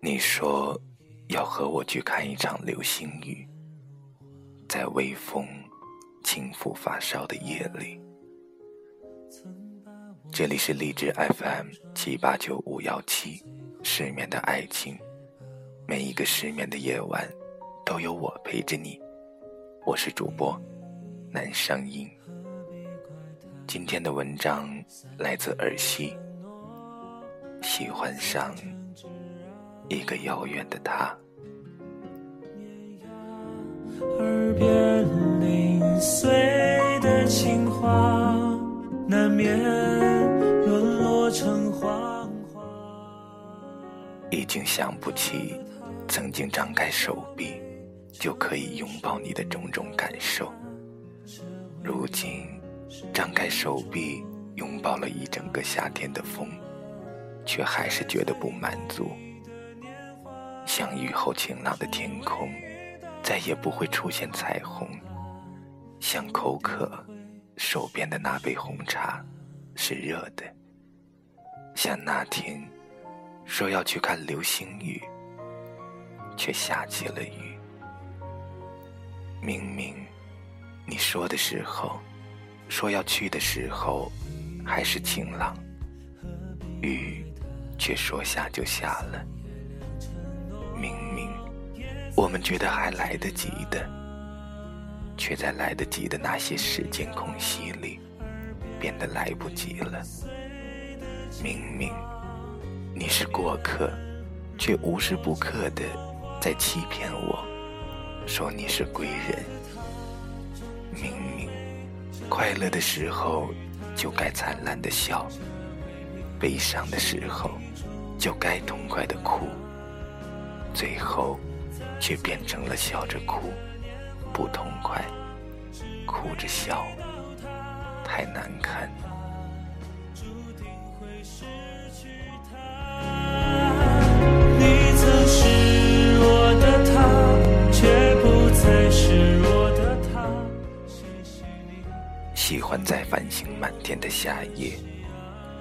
你说要和我去看一场流星雨，在微风轻拂发梢的夜里。这里是荔枝 FM 七八九五幺七，失眠的爱情，每一个失眠的夜晚都有我陪着你。我是主播南声音。今天的文章来自耳西。喜欢上一个遥远的他。耳边零碎的情话，难免沦落成谎话。已经想不起曾经张开手臂就可以拥抱你的种种感受，如今张开手臂拥抱了一整个夏天的风。却还是觉得不满足，像雨后晴朗的天空，再也不会出现彩虹。像口渴，手边的那杯红茶是热的。像那天说要去看流星雨，却下起了雨。明明你说的时候，说要去的时候，还是晴朗，雨。却说下就下了，我们觉得还来得及的，却在来得及的那些时间空隙里，变得来不及了。明明你是过客，却无时不刻的在欺骗我，说你是归人。明明快乐的时候就该灿烂的笑。悲伤的时候，就该痛快的哭，最后却变成了笑着哭，不痛快，哭着笑，太难看。你曾是我的他，却不再是我的他。喜欢在繁星满天的夏夜。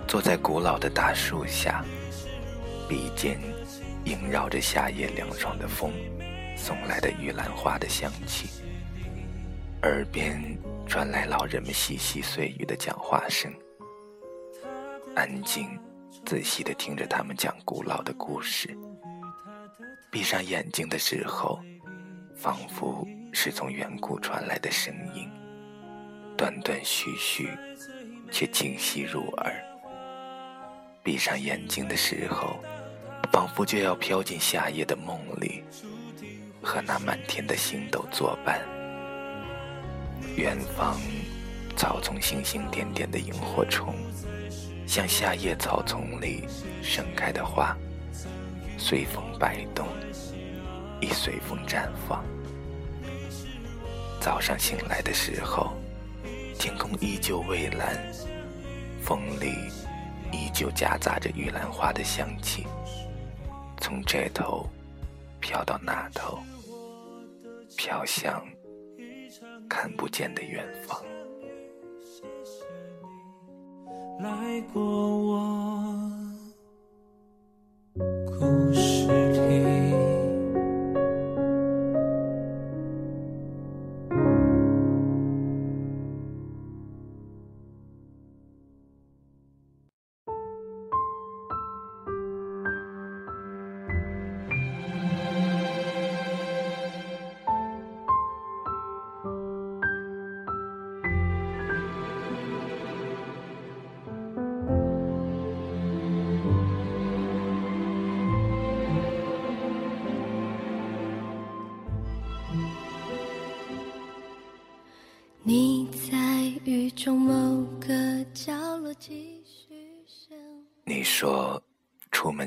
坐在古老的大树下，鼻尖萦绕着夏夜凉爽的风送来的玉兰花的香气，耳边传来老人们细细碎语的讲话声，安静仔细地听着他们讲古老的故事。闭上眼睛的时候，仿佛是从远古传来的声音，断断续续，却清晰入耳。闭上眼睛的时候，仿佛就要飘进夏夜的梦里，和那满天的星斗作伴。远方，草丛星星点点的萤火虫，像夏夜草丛里盛开的花，随风摆动，亦随风绽放。早上醒来的时候，天空依旧蔚蓝，风里。依旧夹杂着玉兰花的香气，从这头飘到那头，飘向看不见的远方。来过我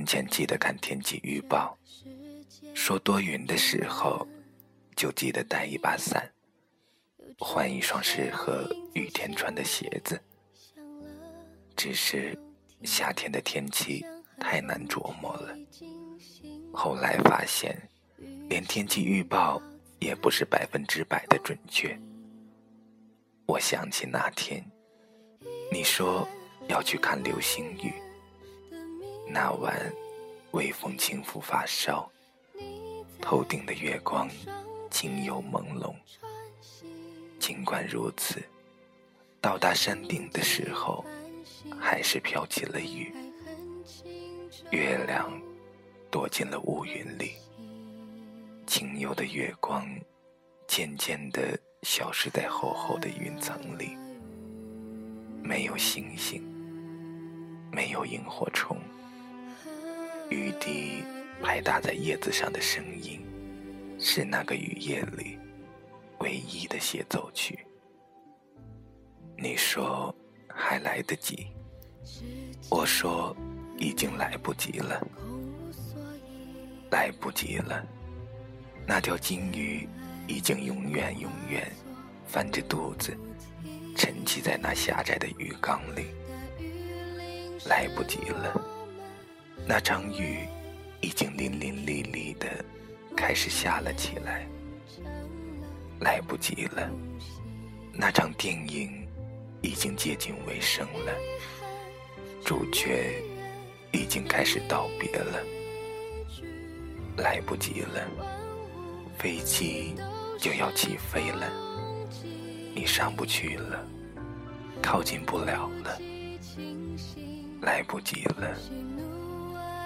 前记得看天气预报，说多云的时候就记得带一把伞，换一双适合雨天穿的鞋子。只是夏天的天气太难琢磨了。后来发现，连天气预报也不是百分之百的准确。我想起那天，你说要去看流星雨。那晚，微风轻拂发梢，头顶的月光清幽朦胧。尽管如此，到达山顶的时候，还是飘起了雨。月亮躲进了乌云里，清幽的月光渐渐地。消失在厚厚的云层里，没有星星，没有萤火虫，雨滴拍打在叶子上的声音，是那个雨夜里唯一的协奏曲。你说还来得及，我说已经来不及了，来不及了，那条金鱼。已经永远永远翻着肚子沉寂在那狭窄的鱼缸里，来不及了。那场雨已经淋淋漓漓的开始下了起来，来不及了。那场电影已经接近尾声了，主角已经开始道别了，来不及了。飞机。就要起飞了，你上不去了，靠近不了了，来不及了，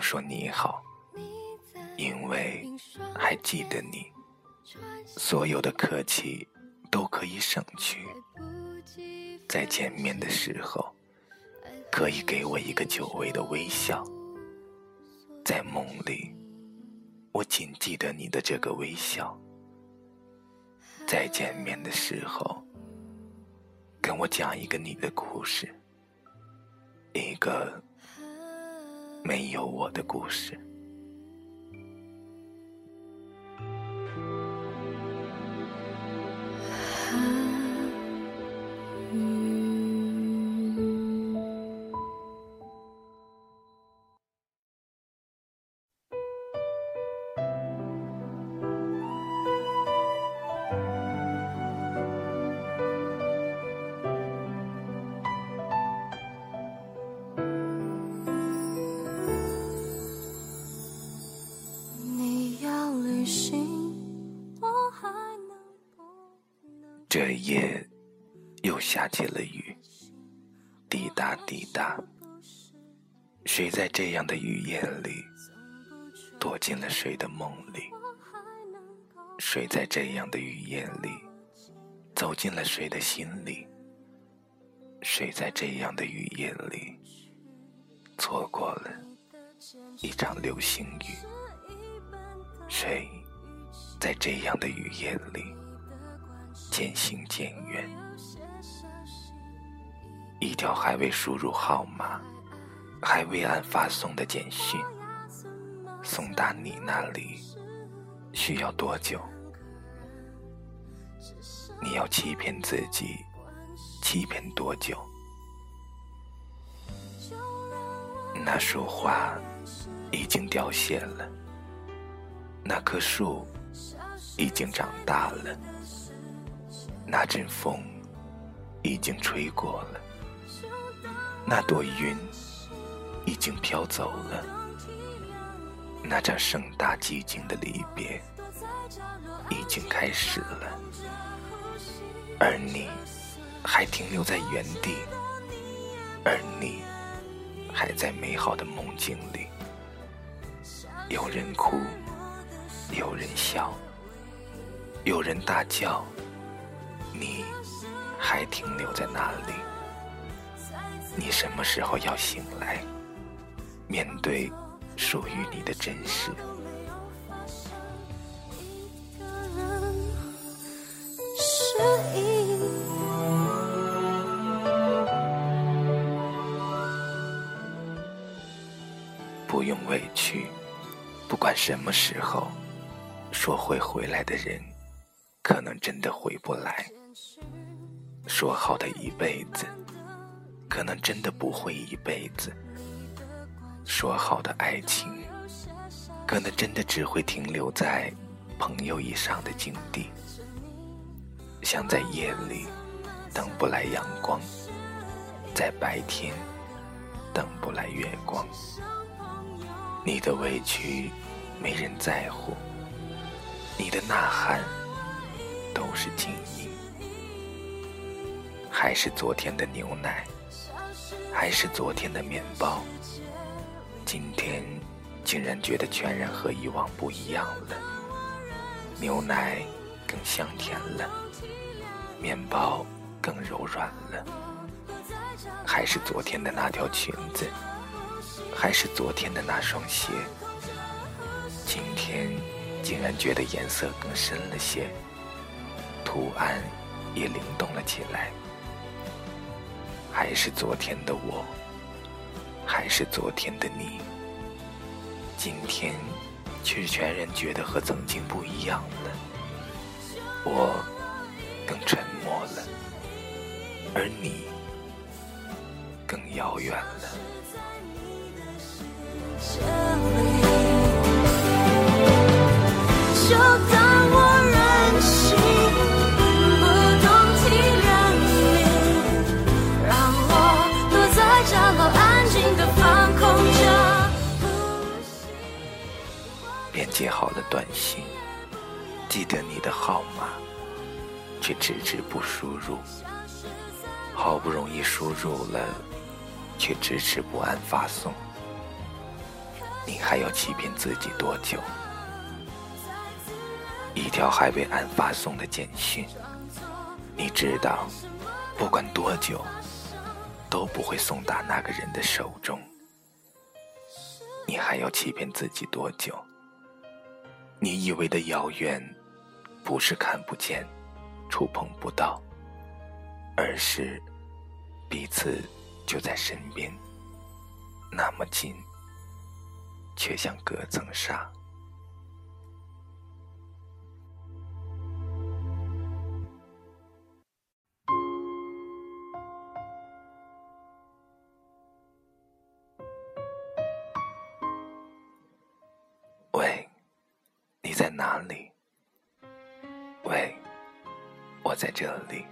说你好，因为还记得你，所有的客气都可以省去。在见面的时候，可以给我一个久违的微笑。在梦里，我仅记得你的这个微笑。再见面的时候，跟我讲一个你的故事，一个。没有我的故事。这夜又下起了雨，滴答滴答。谁在这样的雨夜里躲进了谁的梦里？谁在这样的雨夜里走进了谁的心里？谁在这样的雨夜里错过了一场流星雨？谁在这样的雨夜里？渐行渐远，一条还未输入号码、还未按发送的简讯，送达你那里需要多久？你要欺骗自己，欺骗多久？那束花已经凋谢了，那棵树已经长大了。那阵风已经吹过了，那朵云已经飘走了，那场盛大寂静的离别已经开始了，而你还停留在原地，而你还在美好的梦境里，有人哭，有人笑，有人大叫。你还停留在那里？你什么时候要醒来，面对属于你的真实？不用委屈，不管什么时候，说会回来的人，可能真的回不来。说好的一辈子，可能真的不会一辈子。说好的爱情，可能真的只会停留在朋友以上的境地。像在夜里等不来阳光，在白天等不来月光。你的委屈没人在乎，你的呐喊都是静音。还是昨天的牛奶，还是昨天的面包，今天竟然觉得全然和以往不一样了。牛奶更香甜了，面包更柔软了。还是昨天的那条裙子。还是昨天的那双鞋，今天竟然觉得颜色更深了些，图案也灵动了起来。还是昨天的我，还是昨天的你，今天却全然觉得和曾经不一样了。我更沉默了，而你更遥远了。接好了短信，记得你的号码，却迟迟不输入。好不容易输入了，却迟迟不按发送。你还要欺骗自己多久？一条还未按发送的简讯，你知道，不管多久，都不会送达那个人的手中。你还要欺骗自己多久？你以为的遥远，不是看不见、触碰不到，而是彼此就在身边，那么近。却像隔层纱。喂，你在哪里？喂，我在这里。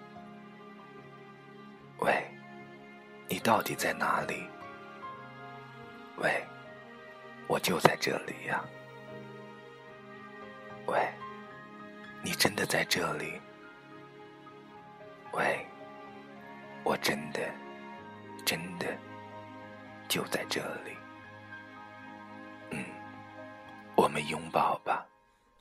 喂，你到底在哪里？喂。我就在这里呀，喂，你真的在这里？喂，我真的，真的就在这里。嗯，我们拥抱吧。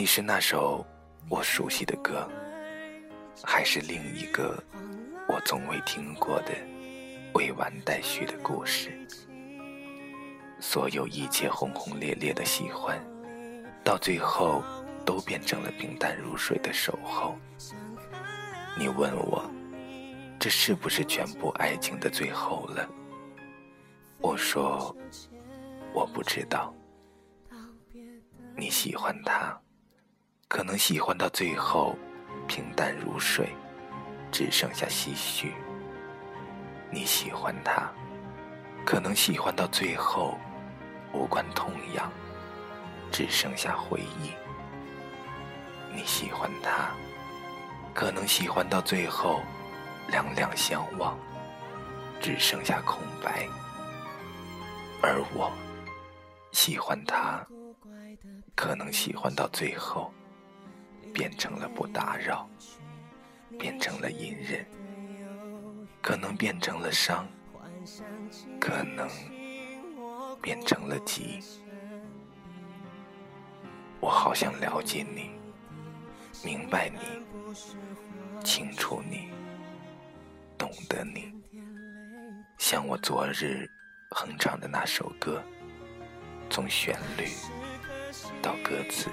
你是那首我熟悉的歌，还是另一个我从未听过的未完待续的故事。所有一切轰轰烈烈的喜欢，到最后都变成了平淡如水的守候。你问我，这是不是全部爱情的最后了？我说，我不知道。你喜欢他，可能喜欢到最后平淡如水，只剩下唏嘘。你喜欢他，可能喜欢到最后。无关痛痒，只剩下回忆。你喜欢他，可能喜欢到最后，两两相望，只剩下空白。而我喜欢他，可能喜欢到最后，变成了不打扰，变成了隐忍，可能变成了伤，可能变成了急。我好想了解你，明白你，清楚你，懂得你，像我昨日哼唱的那首歌，从旋律到歌词，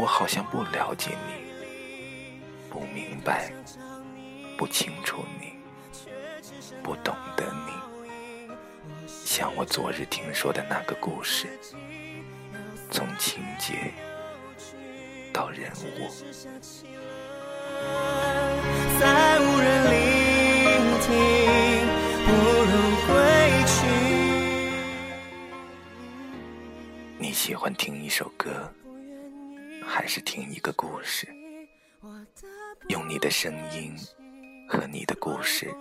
我好像不了解你，不明白，不清楚你，不懂得你，像我昨日听说的那个故事。从情节到人物，再无人聆听，不如归去。你喜欢听一首歌，还是听一个故事？用你的声音和你的故事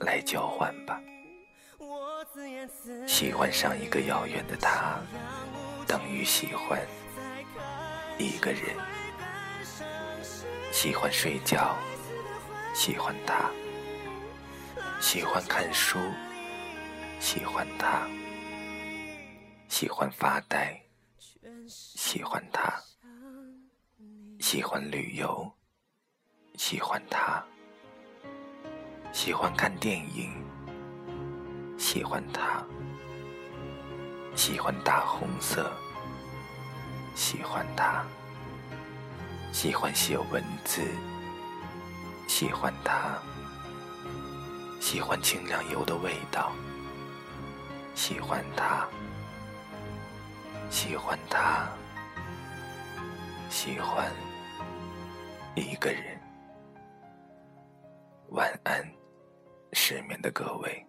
来交换吧。喜欢上一个遥远的他。等于喜欢一个人，喜欢睡觉，喜欢他；喜欢看书，喜欢他；喜欢发呆，喜欢他；喜欢旅游，喜欢他；喜欢看电影，喜欢他。喜欢大红色，喜欢它；喜欢写文字，喜欢它；喜欢清凉油的味道，喜欢它；喜欢它；喜欢一个人。晚安，失眠的各位。